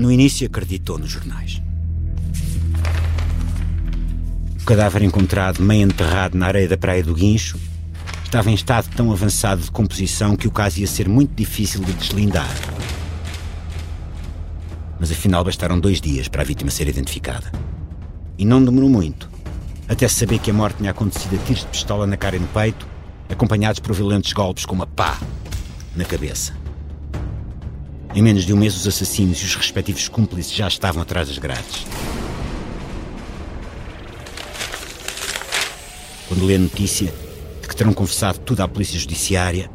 No início acreditou nos jornais. O cadáver encontrado meio enterrado na areia da praia do Guincho estava em estado tão avançado de composição que o caso ia ser muito difícil de deslindar. Mas afinal bastaram dois dias para a vítima ser identificada. E não demorou muito, até saber que a morte tinha acontecido a tiros de pistola na cara e no peito, acompanhados por violentos golpes com uma pá na cabeça. Em menos de um mês, os assassinos e os respectivos cúmplices já estavam atrás das grades. Quando lê a notícia de que terão confessado tudo à Polícia Judiciária,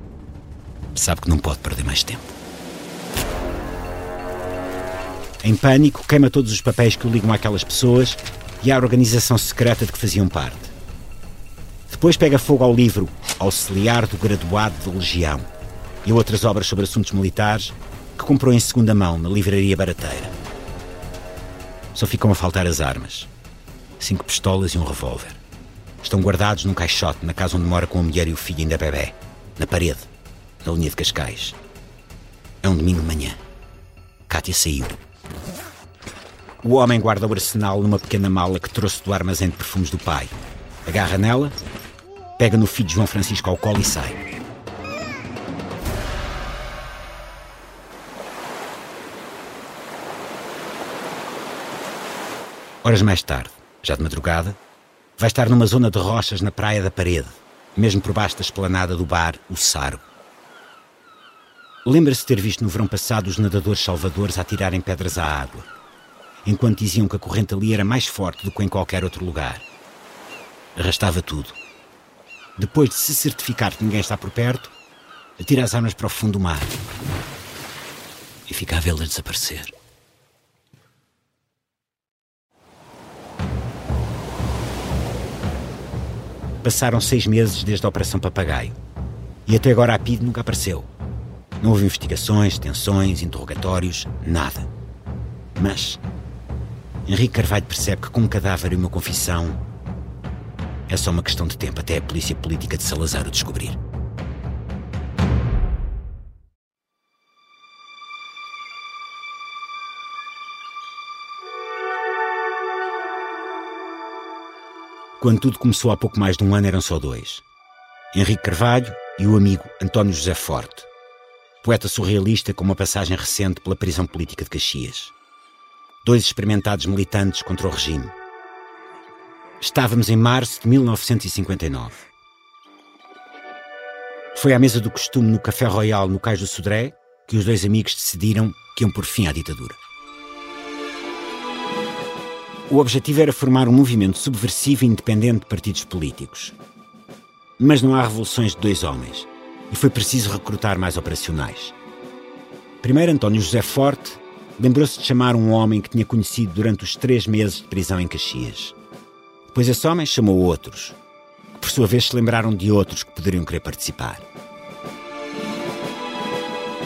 sabe que não pode perder mais tempo. Em pânico, queima todos os papéis que o ligam àquelas pessoas e à organização secreta de que faziam parte. Depois pega fogo ao livro Auxiliar do Graduado de Legião e outras obras sobre assuntos militares que comprou em segunda mão na livraria barateira. Só ficam a faltar as armas. Cinco pistolas e um revólver. Estão guardados num caixote na casa onde mora com a mulher e o filho ainda bebê. Na parede, na linha de Cascais. É um domingo de manhã. Kátia saiu. O homem guarda o arsenal numa pequena mala que trouxe do armazém de perfumes do pai. Agarra nela, pega no filho de João Francisco ao colo e sai. Horas mais tarde, já de madrugada, vai estar numa zona de rochas na praia da Parede, mesmo por baixo da esplanada do bar O Sargo. Lembra-se ter visto no verão passado os nadadores salvadores atirarem pedras à água, enquanto diziam que a corrente ali era mais forte do que em qualquer outro lugar. Arrastava tudo. Depois de se certificar que ninguém está por perto, atira as armas para o fundo do mar e fica a vê-las desaparecer. Passaram seis meses desde a Operação Papagaio. E até agora a PID nunca apareceu. Não houve investigações, tensões, interrogatórios, nada. Mas Henrique Carvalho percebe que com um cadáver e uma confissão é só uma questão de tempo até a polícia política de Salazar o descobrir. Quando tudo começou há pouco mais de um ano, eram só dois: Henrique Carvalho e o amigo António José Forte, poeta surrealista com uma passagem recente pela prisão política de Caxias. Dois experimentados militantes contra o regime. Estávamos em março de 1959. Foi à mesa do costume no Café Royal, no Cais do Sodré, que os dois amigos decidiram que iam por fim à ditadura. O objetivo era formar um movimento subversivo e independente de partidos políticos. Mas não há revoluções de dois homens e foi preciso recrutar mais operacionais. Primeiro, António José Forte lembrou-se de chamar um homem que tinha conhecido durante os três meses de prisão em Caxias. Depois, esse homem chamou outros, que por sua vez se lembraram de outros que poderiam querer participar.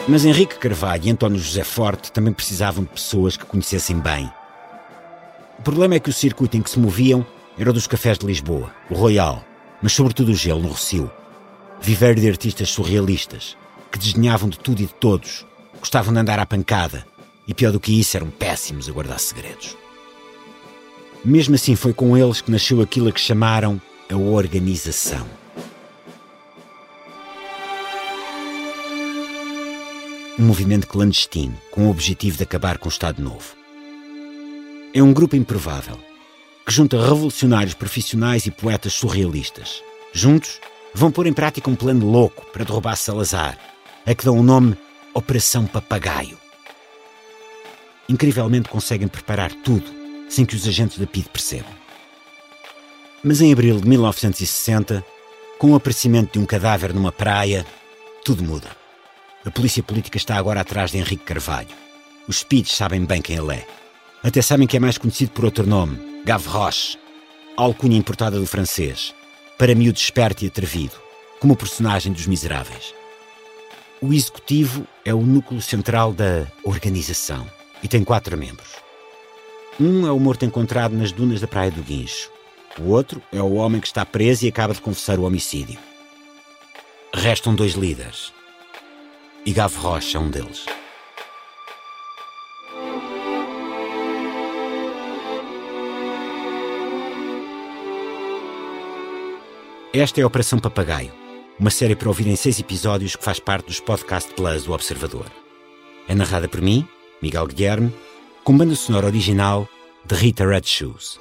Mas Henrique Carvalho e António José Forte também precisavam de pessoas que conhecessem bem o problema é que o circuito em que se moviam era o dos cafés de Lisboa, o Royal, mas sobretudo o Gelo, no Rocio. Viveiro de artistas surrealistas, que desdenhavam de tudo e de todos, gostavam de andar à pancada, e pior do que isso, eram péssimos a guardar segredos. Mesmo assim, foi com eles que nasceu aquilo a que chamaram a organização. Um movimento clandestino com o objetivo de acabar com o Estado Novo é um grupo improvável que junta revolucionários profissionais e poetas surrealistas. Juntos, vão pôr em prática um plano louco para derrubar Salazar, a que dão o nome Operação Papagaio. Incrivelmente conseguem preparar tudo sem que os agentes da PID percebam. Mas em abril de 1960, com o aparecimento de um cadáver numa praia, tudo muda. A polícia política está agora atrás de Henrique Carvalho. Os PIDs sabem bem quem ele é. Até sabem que é mais conhecido por outro nome, Gavroche, alcunha importada do francês, para miúdo esperto e atrevido, como o personagem dos Miseráveis. O executivo é o núcleo central da organização e tem quatro membros. Um é o morto encontrado nas dunas da Praia do Guincho. O outro é o homem que está preso e acaba de confessar o homicídio. Restam dois líderes. E Gavroche é um deles. Esta é a Operação Papagaio, uma série para ouvir em seis episódios que faz parte dos Podcast Plus do Observador. É narrada por mim, Miguel Guilherme, com banda sonora original de Rita Red Shoes.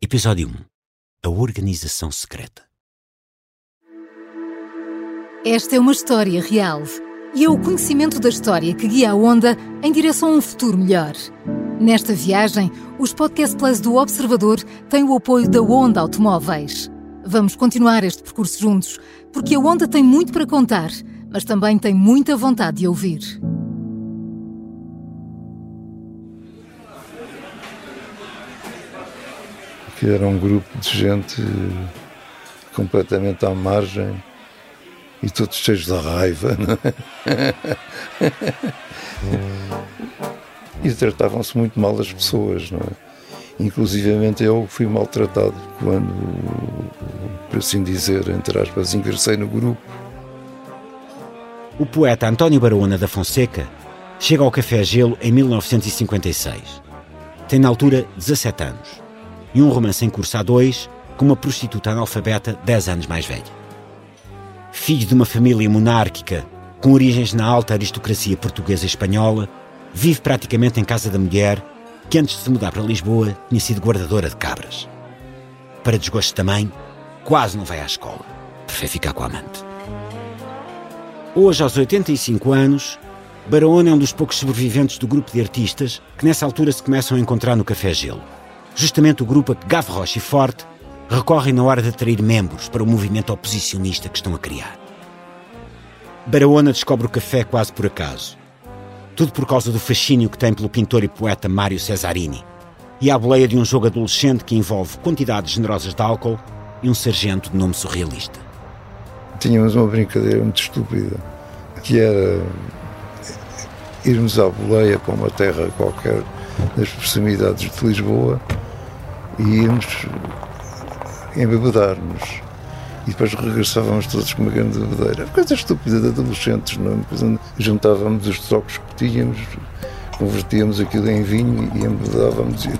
Episódio 1 A Organização Secreta Esta é uma história real e é o conhecimento da história que guia a Onda em direção a um futuro melhor. Nesta viagem, os Podcast Plus do Observador têm o apoio da Onda Automóveis. Vamos continuar este percurso juntos, porque a Onda tem muito para contar, mas também tem muita vontade de ouvir. que era um grupo de gente completamente à margem e todos cheios de raiva. É? e tratavam-se muito mal as pessoas, não é? Inclusivamente eu fui maltratado quando, por assim dizer, entre aspas, ingressei no grupo. O poeta António Barona da Fonseca chega ao Café Gelo em 1956. Tem na altura 17 anos e um romance em curso a dois com uma prostituta analfabeta 10 anos mais velha. Filho de uma família monárquica com origens na alta aristocracia portuguesa e espanhola, vive praticamente em casa da mulher que antes de se mudar para Lisboa tinha sido guardadora de cabras. Para desgosto da mãe, quase não vai à escola. Prefere ficar com a amante. Hoje, aos 85 anos, Barona é um dos poucos sobreviventes do grupo de artistas que nessa altura se começam a encontrar no Café Gelo justamente o grupo a que Gavroche e Forte recorrem na hora de atrair membros para o movimento oposicionista que estão a criar. Barahona descobre o café quase por acaso. Tudo por causa do fascínio que tem pelo pintor e poeta Mário Cesarini e à boleia de um jogo adolescente que envolve quantidades generosas de álcool e um sargento de nome surrealista. Tínhamos uma brincadeira muito estúpida, que era irmos à boleia para uma terra qualquer das proximidades de Lisboa e íamos embebedar-nos. E depois regressávamos todos com uma grande bebedeira. Coisa estúpida de adolescentes, não é? juntávamos os trocos que tínhamos, convertíamos aquilo em vinho e embebedávamos.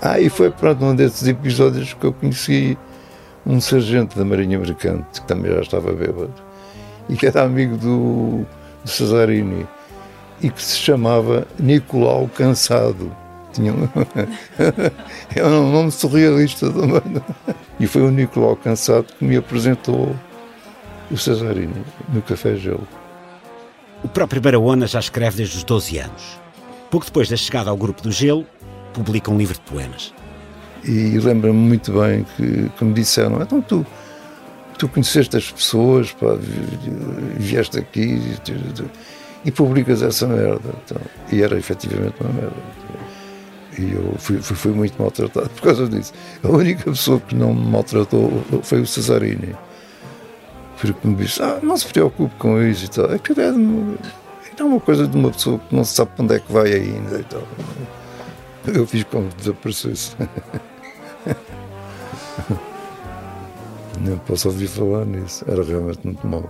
ah, e foi pronto, um desses episódios que eu conheci um sargento da Marinha Mercante, que também já estava bêbado, e que era amigo do, do Cesarini e que se chamava Nicolau Cansado. Tinha um, é um nome surrealista também. E foi o Nicolau Cansado que me apresentou o Cesarini no Café Gelo. O próprio Barahona já escreve desde os 12 anos. Pouco depois da chegada ao grupo do Gelo, publica um livro de poemas. E lembro-me muito bem que, que me disseram: então tu, tu conheceste as pessoas, pá, vieste aqui e publicas essa merda. Então, e era efetivamente uma merda. E eu fui, fui, fui, muito maltratado por causa disso. A única pessoa que não me maltratou foi o Cesarini. Porque me disse: ah, não se preocupe com isso e tal. É que é, é uma coisa de uma pessoa que não sabe para onde é que vai ainda e tal. Eu fiz como desaparecesse. Nem posso ouvir falar nisso. Era realmente muito mau.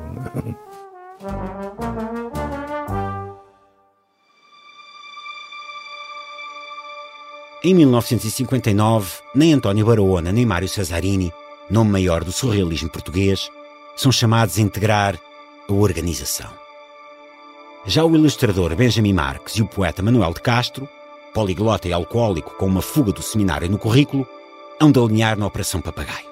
Em 1959, nem António Barahona nem Mário Cesarini, nome maior do surrealismo português, são chamados a integrar a organização. Já o ilustrador Benjamin Marques e o poeta Manuel de Castro, poliglota e alcoólico com uma fuga do seminário no currículo, hão de alinhar na Operação Papagaio.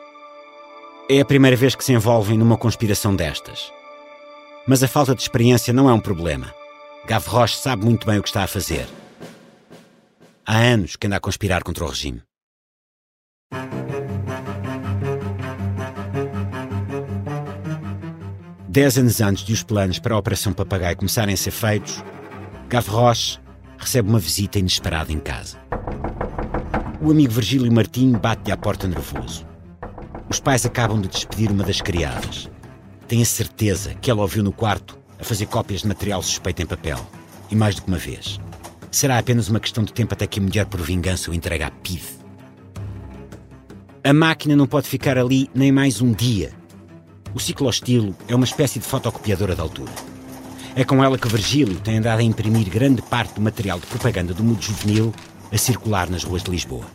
É a primeira vez que se envolvem numa conspiração destas. Mas a falta de experiência não é um problema. Gavroche sabe muito bem o que está a fazer Há anos que anda a conspirar contra o regime. Dez anos antes de os planos para a Operação Papagaio começarem a ser feitos, Gavroche recebe uma visita inesperada em casa. O amigo Virgílio Martim bate-lhe à porta nervoso. Os pais acabam de despedir uma das criadas. Tem a certeza que ela ouviu no quarto a fazer cópias de material suspeito em papel. E mais do que uma vez. Será apenas uma questão de tempo até que a mulher, por vingança, o entregue à PIDE. A máquina não pode ficar ali nem mais um dia. O ciclostilo é uma espécie de fotocopiadora de altura. É com ela que Virgílio tem andado a imprimir grande parte do material de propaganda do mundo juvenil a circular nas ruas de Lisboa.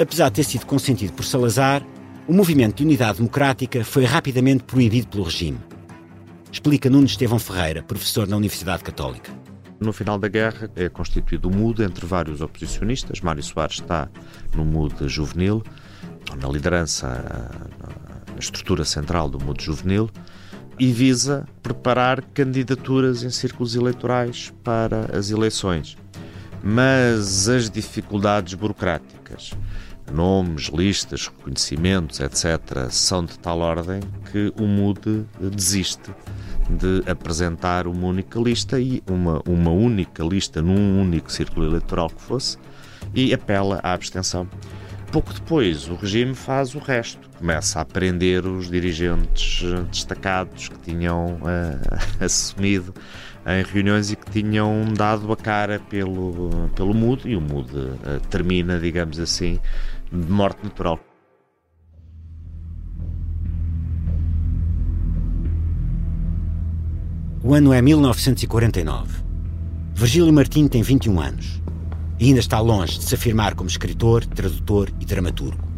Apesar de ter sido consentido por Salazar, o movimento de unidade democrática foi rapidamente proibido pelo regime. Explica Nuno Estevão Ferreira, professor na Universidade Católica. No final da guerra é constituído o MUD entre vários oposicionistas. Mário Soares está no MUD juvenil, na liderança, na estrutura central do MUD juvenil, e visa preparar candidaturas em círculos eleitorais para as eleições. Mas as dificuldades burocráticas, nomes, listas, reconhecimentos, etc., são de tal ordem que o MUD desiste de apresentar uma única lista e uma, uma única lista num único círculo eleitoral que fosse e apela à abstenção. Pouco depois, o regime faz o resto. Começa a prender os dirigentes destacados que tinham uh, assumido em reuniões e que tinham dado a cara pelo, pelo MUD, e o MUD uh, termina, digamos assim, de morte natural. O ano é 1949. Virgílio Martim tem 21 anos e ainda está longe de se afirmar como escritor, tradutor e dramaturgo.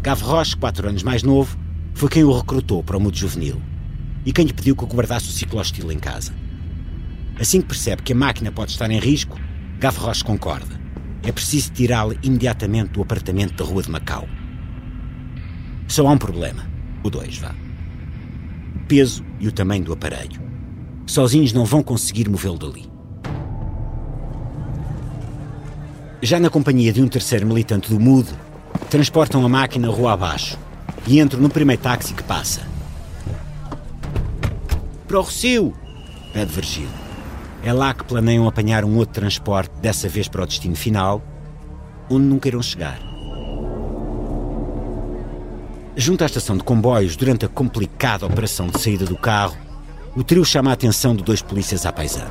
Gavroche, quatro anos mais novo, foi quem o recrutou para o mundo juvenil e quem lhe pediu que guardasse o ciclostilo em casa. Assim que percebe que a máquina pode estar em risco, Gavroche concorda. É preciso tirá-la imediatamente do apartamento da Rua de Macau. Só há um problema. O dois, vá peso e o tamanho do aparelho. Sozinhos não vão conseguir movê-lo dali. Já na companhia de um terceiro militante do MUD, transportam a máquina rua abaixo e entram no primeiro táxi que passa. Para o Rocio! pede Virgílio. É lá que planeiam apanhar um outro transporte, dessa vez para o destino final, onde nunca irão chegar. Junto à estação de comboios, durante a complicada operação de saída do carro, o trio chama a atenção de dois polícias à paisana.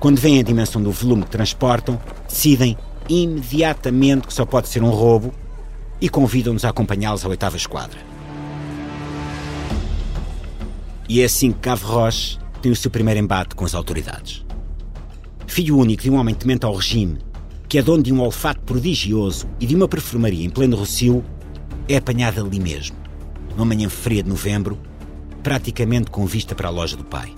Quando veem a dimensão do volume que transportam, decidem imediatamente que só pode ser um roubo e convidam-nos a acompanhá-los à oitava esquadra. E é assim que Gavroche tem o seu primeiro embate com as autoridades. Filho único de um homem temente ao regime, que é dono de um olfato prodigioso e de uma perfumaria em pleno Rocio, é apanhada ali mesmo, numa manhã fria de novembro, praticamente com vista para a loja do pai.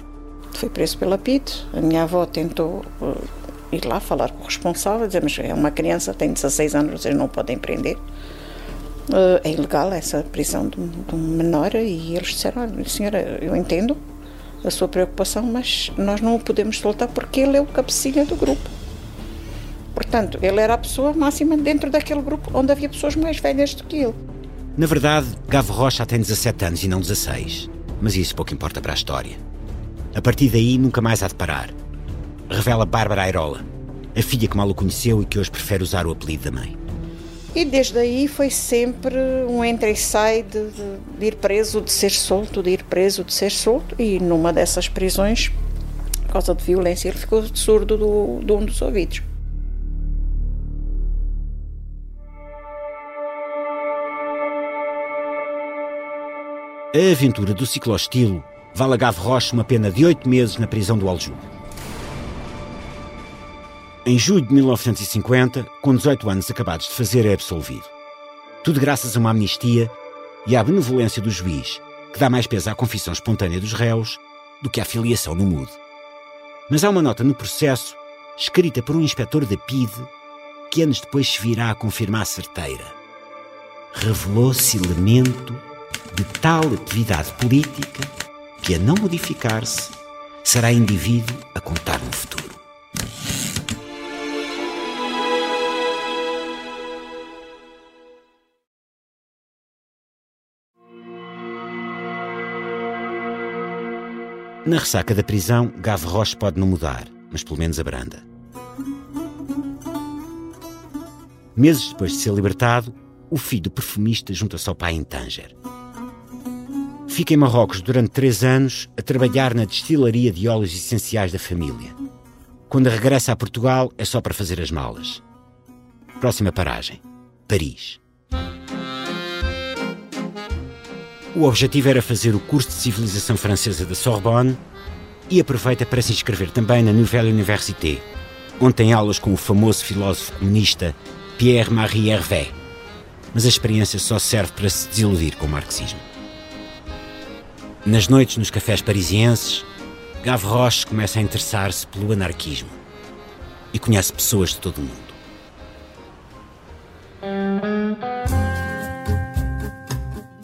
Foi preso pela PIT. A minha avó tentou uh, ir lá falar com o responsável, dizer, mas é uma criança, tem 16 anos, vocês não podem prender. Uh, é ilegal essa prisão de, um menor e eles disseram, senhora, eu entendo a sua preocupação, mas nós não o podemos soltar porque ele é o cabecilha do grupo. Portanto, ele era a pessoa máxima dentro daquele grupo onde havia pessoas mais velhas do que ele. Na verdade, Gavo Rocha tem 17 anos e não 16. Mas isso pouco importa para a história. A partir daí, nunca mais há de parar. Revela Bárbara Airola, a filha que mal o conheceu e que hoje prefere usar o apelido da mãe. E desde aí foi sempre um entra e sai de, de, ir preso, de ser solto, de ir preso, de ser solto. E numa dessas prisões, por causa de violência, ele ficou surdo do, de um dos ouvidos. A aventura do ciclostilo vale a Gave uma pena de oito meses na prisão do Aljube. Em julho de 1950, com 18 anos acabados de fazer, é absolvido. Tudo graças a uma amnistia e à benevolência do juiz, que dá mais peso à confissão espontânea dos réus do que à filiação no MUD. Mas há uma nota no processo, escrita por um inspetor da PIDE, que anos depois se virá a confirmar certeira. Revelou-se elemento de tal atividade política que, a não modificar-se, será indivíduo a contar no futuro. Na ressaca da prisão, Gavroche pode não mudar, mas pelo menos abranda. Meses depois de ser libertado, o filho do perfumista junta-se ao pai em Tanger. Fica em Marrocos durante três anos a trabalhar na destilaria de óleos essenciais da família. Quando regressa a Portugal é só para fazer as malas. Próxima paragem: Paris. O objetivo era fazer o curso de civilização francesa da Sorbonne e aproveita para se inscrever também na Nouvelle Université, onde tem aulas com o famoso filósofo comunista Pierre-Marie Hervé. Mas a experiência só serve para se desiludir com o marxismo. Nas noites nos cafés parisienses, Gavroche começa a interessar-se pelo anarquismo e conhece pessoas de todo o mundo.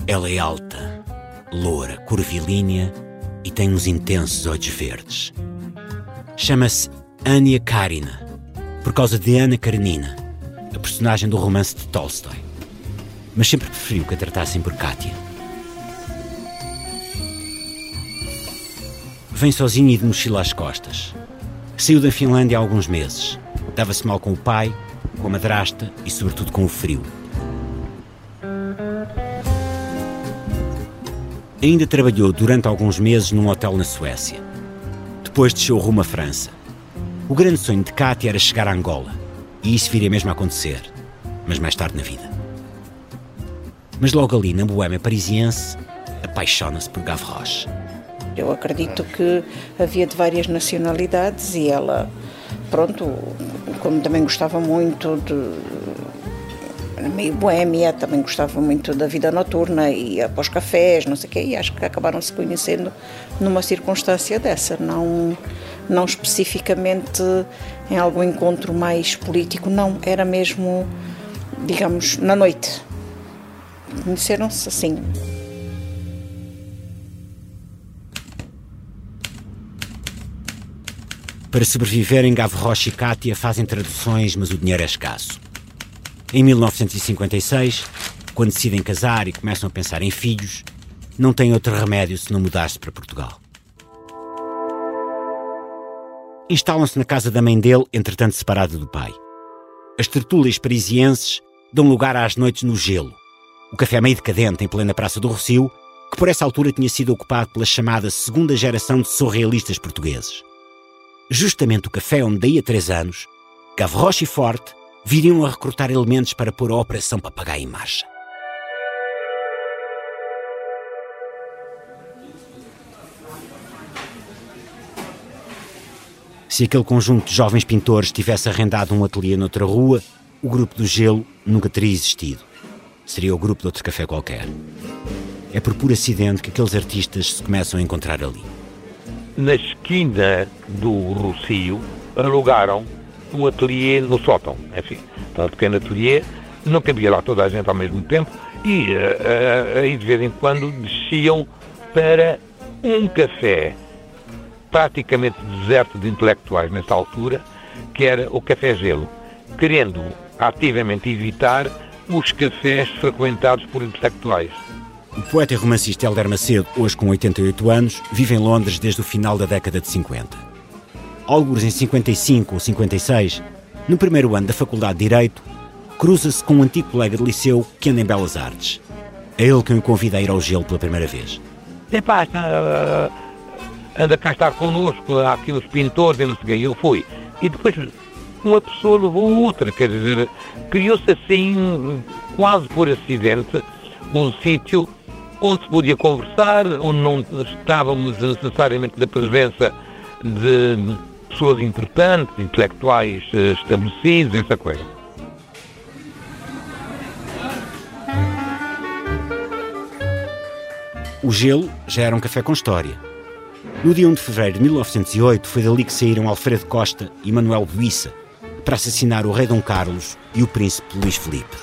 Ela é alta, loura, curvilínea e tem uns intensos olhos verdes. Chama-se Ania Karina, por causa de Ana Karenina, a personagem do romance de Tolstói. Mas sempre preferiu que a tratassem por Kátia. Vem sozinha e de mochila às costas. Saiu da Finlândia há alguns meses. Dava-se mal com o pai, com a madrasta e, sobretudo, com o frio. Ainda trabalhou durante alguns meses num hotel na Suécia. Depois desceu rumo à França. O grande sonho de Kátia era chegar a Angola. E isso viria mesmo a acontecer. Mas mais tarde na vida. Mas logo ali, na boêmia parisiense, apaixona-se por Gavroche. Eu acredito que havia de várias nacionalidades e ela, pronto, como também gostava muito de meio boémia, também gostava muito da vida noturna, para os cafés, não sei o quê, e acho que acabaram se conhecendo numa circunstância dessa, não, não especificamente em algum encontro mais político, não, era mesmo, digamos, na noite. Conheceram-se assim. Para sobreviverem, Gavroche e Kátia fazem traduções, mas o dinheiro é escasso. Em 1956, quando decidem casar e começam a pensar em filhos, não têm outro remédio senão mudar-se para Portugal. Instalam-se na casa da mãe dele, entretanto separada do pai. As tertúlias parisienses dão lugar às noites no gelo. O café meio decadente em plena Praça do Rocio, que por essa altura tinha sido ocupado pela chamada segunda geração de surrealistas portugueses. Justamente o café onde daí a três anos, Gavroche e Forte viriam a recrutar elementos para pôr a Operação Papagaio em marcha. Se aquele conjunto de jovens pintores tivesse arrendado um ateliê noutra rua, o grupo do gelo nunca teria existido. Seria o grupo de outro café qualquer. É por puro acidente que aqueles artistas se começam a encontrar ali. Na esquina do Rocio, alugaram um ateliê no sótão, enfim, então, um pequeno ateliê, não cabia lá toda a gente ao mesmo tempo e uh, aí de vez em quando desciam para um café praticamente deserto de intelectuais nessa altura, que era o Café Gelo, querendo ativamente evitar os cafés frequentados por intelectuais. O poeta e romancista Helder Macedo, hoje com 88 anos, vive em Londres desde o final da década de 50 alguns em 55 ou 56, no primeiro ano da Faculdade de Direito, cruza-se com um antigo colega de liceu que anda em Belas Artes. É ele quem o convida a ir ao gelo pela primeira vez. Epá, uh, anda cá estar connosco, há aqui os pintores e não sei eu fui. E depois uma pessoa levou outra, quer dizer, criou-se assim, quase por acidente, um sítio onde se podia conversar, onde não estávamos necessariamente da presença de pessoas importantes, intelectuais eh, estabelecidos, essa coisa. O gelo já era um café com história. No dia 1 de fevereiro de 1908 foi dali que saíram Alfredo Costa e Manuel Buissa para assassinar o rei Dom Carlos e o príncipe Luís Felipe.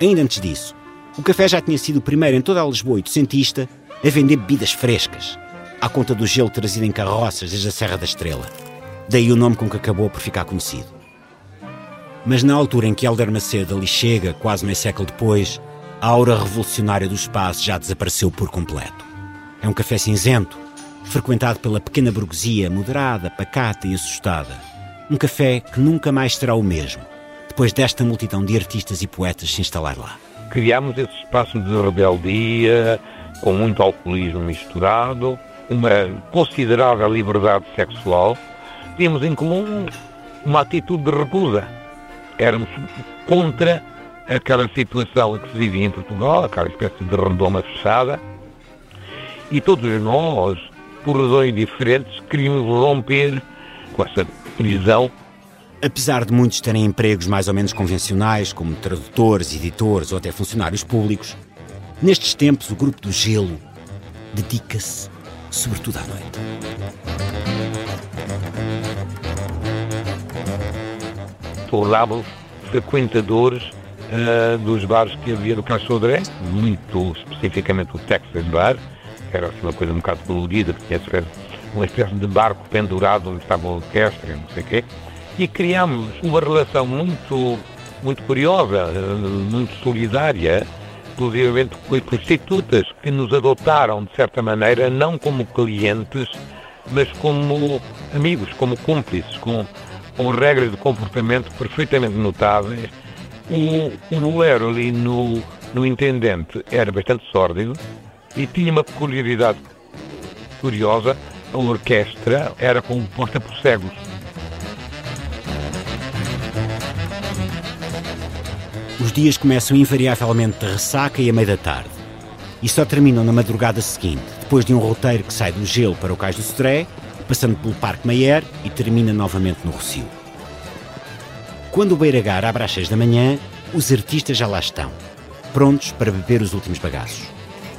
Ainda antes disso, o café já tinha sido o primeiro em toda a Lisboa oitocentista a vender bebidas frescas, à conta do gelo trazido em carroças desde a Serra da Estrela. Daí o nome com que acabou por ficar conhecido. Mas na altura em que Helder Macedo ali chega, quase meio século depois, a aura revolucionária do espaço já desapareceu por completo. É um café cinzento, frequentado pela pequena burguesia moderada, pacata e assustada. Um café que nunca mais será o mesmo, depois desta multidão de artistas e poetas se instalar lá. Criámos esse espaço de rebeldia, com muito alcoolismo misturado, uma considerável liberdade sexual, tínhamos em comum uma atitude de recusa. Éramos contra aquela situação que se vivia em Portugal, aquela espécie de redoma fechada, e todos nós, por razões diferentes, queríamos romper com essa prisão. Apesar de muitos terem empregos mais ou menos convencionais, como tradutores, editores ou até funcionários públicos, nestes tempos o grupo do Gelo dedica-se sobretudo à noite. Tornámos frequentadores uh, dos bares que havia no Castro Sodré, muito especificamente o Texas Bar, que era assim, uma coisa um bocado colorida, que tinha uma espécie de barco pendurado onde estava a orquestra, não sei o quê, e criámos uma relação muito, muito curiosa, muito solidária, inclusive com prostitutas que nos adotaram, de certa maneira, não como clientes, mas como amigos, como cúmplices, com, com regras de comportamento perfeitamente notáveis. E o bolero ali no, no Intendente era bastante sórdido e tinha uma peculiaridade curiosa. A orquestra era composta por cegos. Dias começam invariavelmente de ressaca e a meia da tarde. E só terminam na madrugada seguinte, depois de um roteiro que sai do gelo para o Cais do Sodré, passando pelo Parque Mayer e termina novamente no Rocio. Quando o Beiragar abre às seis da manhã, os artistas já lá estão, prontos para beber os últimos bagaços.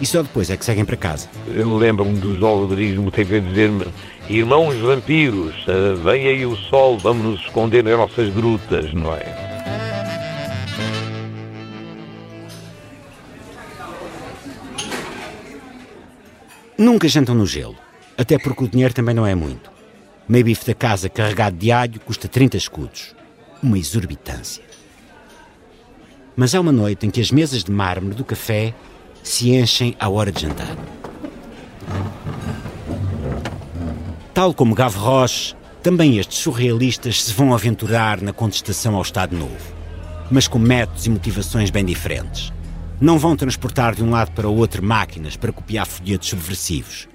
E só depois é que seguem para casa. Eu lembro-me do João Rodrigues muitas vezes dizer-me Irmãos vampiros, eh, vem aí o sol, vamos nos esconder nas nossas grutas, não é? Nunca jantam no gelo, até porque o dinheiro também não é muito. Meio bife da casa carregado de alho custa 30 escudos. Uma exorbitância. Mas há uma noite em que as mesas de mármore do café se enchem à hora de jantar. Tal como Gavroche, também estes surrealistas se vão aventurar na contestação ao Estado Novo, mas com métodos e motivações bem diferentes. Não vão transportar de um lado para o outro máquinas para copiar folhetos subversivos.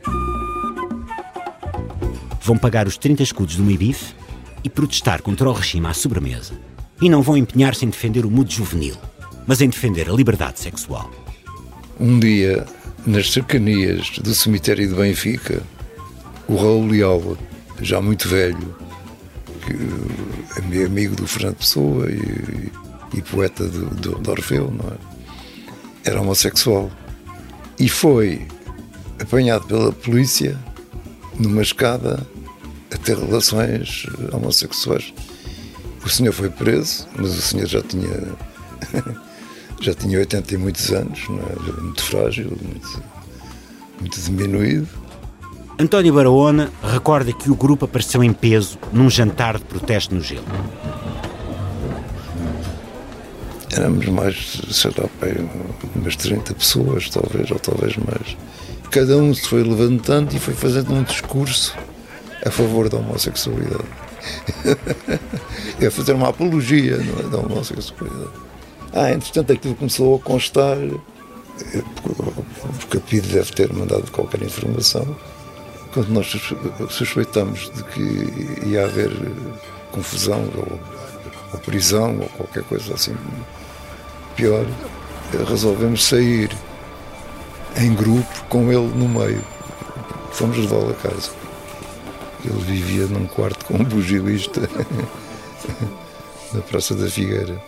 Vão pagar os 30 escudos do MIBIF e protestar contra o regime à sobremesa. E não vão empenhar-se em defender o mundo juvenil, mas em defender a liberdade sexual. Um dia, nas cercanias do cemitério de Benfica, o Raul Leal, já muito velho, que é amigo do Fernando Pessoa e, e poeta do, do, do Orfeu, não é? Era homossexual e foi apanhado pela polícia numa escada a ter relações homossexuais. O senhor foi preso, mas o senhor já tinha já tinha 80 e muitos anos, é? muito frágil, muito, muito diminuído. António Barahona recorda que o grupo apareceu em peso num jantar de protesto no gelo. Éramos mais, sei lá, umas 30 pessoas, talvez, ou talvez mais. Cada um se foi levantando e foi fazendo um discurso a favor da homossexualidade. é fazer uma apologia é, da homossexualidade. Ah, entretanto aquilo começou a constar, eh, porque a deve ter mandado qualquer informação, quando nós suspeitamos de que ia haver confusão ou, ou prisão ou qualquer coisa assim pior, resolvemos sair em grupo com ele no meio. Fomos levá-lo a casa. Ele vivia num quarto com um bugilista na Praça da Figueira.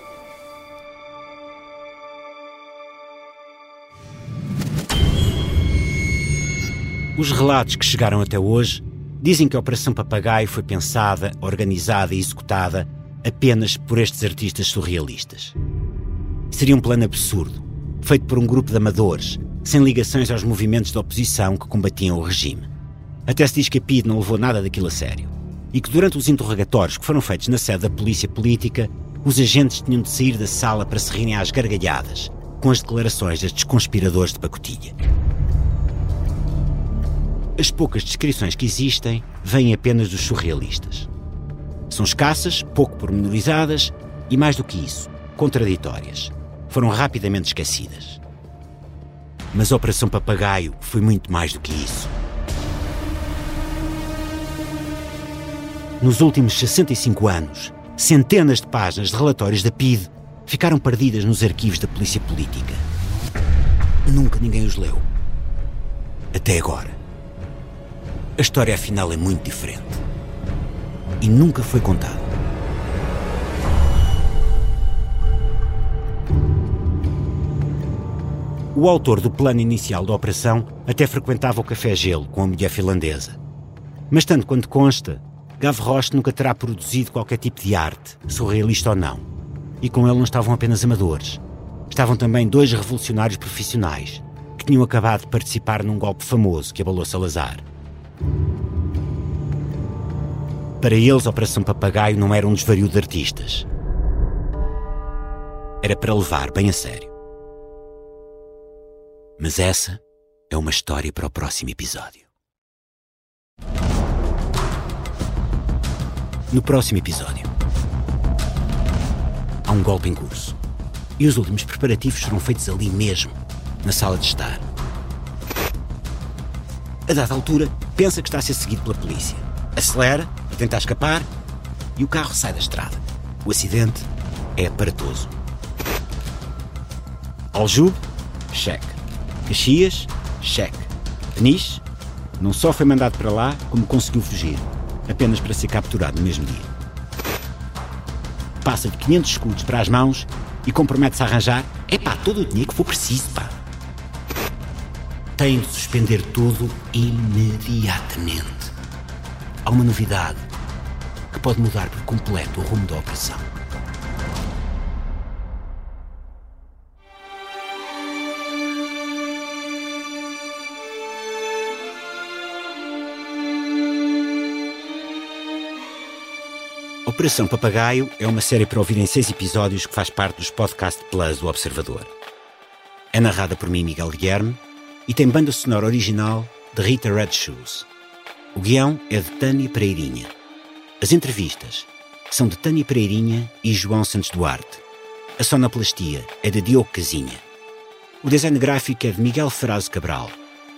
Os relatos que chegaram até hoje dizem que a Operação Papagaio foi pensada, organizada e executada apenas por estes artistas surrealistas. Seria um plano absurdo, feito por um grupo de amadores, sem ligações aos movimentos de oposição que combatiam o regime. Até se diz que a PID não levou nada daquilo a sério. E que durante os interrogatórios que foram feitos na sede da polícia política, os agentes tinham de sair da sala para se rirem às gargalhadas com as declarações destes conspiradores de pacotilha. As poucas descrições que existem vêm apenas dos surrealistas. São escassas, pouco pormenorizadas e, mais do que isso, contraditórias foram rapidamente esquecidas. Mas a Operação Papagaio foi muito mais do que isso. Nos últimos 65 anos, centenas de páginas de relatórios da PID ficaram perdidas nos arquivos da polícia política. Nunca ninguém os leu. Até agora. A história afinal é muito diferente. E nunca foi contada. O autor do plano inicial da operação até frequentava o café gelo com a mulher finlandesa. Mas tanto quanto consta, Gavroche nunca terá produzido qualquer tipo de arte, surrealista ou não. E com ele não estavam apenas amadores. Estavam também dois revolucionários profissionais que tinham acabado de participar num golpe famoso que abalou Salazar. Para eles, a Operação Papagaio não era um desvario de artistas. Era para levar bem a sério. Mas essa é uma história para o próximo episódio. No próximo episódio, há um golpe em curso. E os últimos preparativos serão feitos ali mesmo, na sala de estar. A dada altura, pensa que está a ser seguido pela polícia. Acelera para tentar escapar e o carro sai da estrada. O acidente é aparatoso. Aljube, cheque. Caxias, cheque. Peniche, não só foi mandado para lá, como conseguiu fugir, apenas para ser capturado no mesmo dia. Passa de 500 escudos para as mãos e compromete-se a arranjar, é pá, todo o dinheiro que for preciso, pá. Tem de suspender tudo imediatamente. Há uma novidade que pode mudar por completo o rumo da operação. Operação Papagaio é uma série para ouvir em seis episódios que faz parte dos Podcast Plus do Observador. É narrada por mim, Miguel Guilherme, e tem banda sonora original de Rita Red Shoes. O guião é de Tânia Pereirinha. As entrevistas são de Tânia Pereirinha e João Santos Duarte. A sonoplastia é de Diogo Casinha. O design gráfico é de Miguel Ferraz Cabral.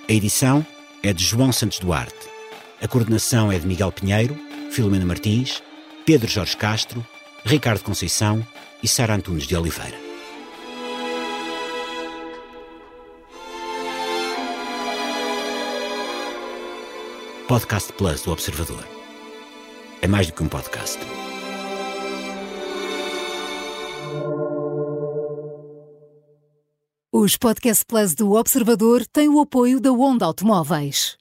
A edição é de João Santos Duarte. A coordenação é de Miguel Pinheiro, Filomena Martins Pedro Jorge Castro, Ricardo Conceição e Sara Antunes de Oliveira. Podcast Plus do Observador. É mais do que um podcast. Os Podcast Plus do Observador têm o apoio da Onda Automóveis.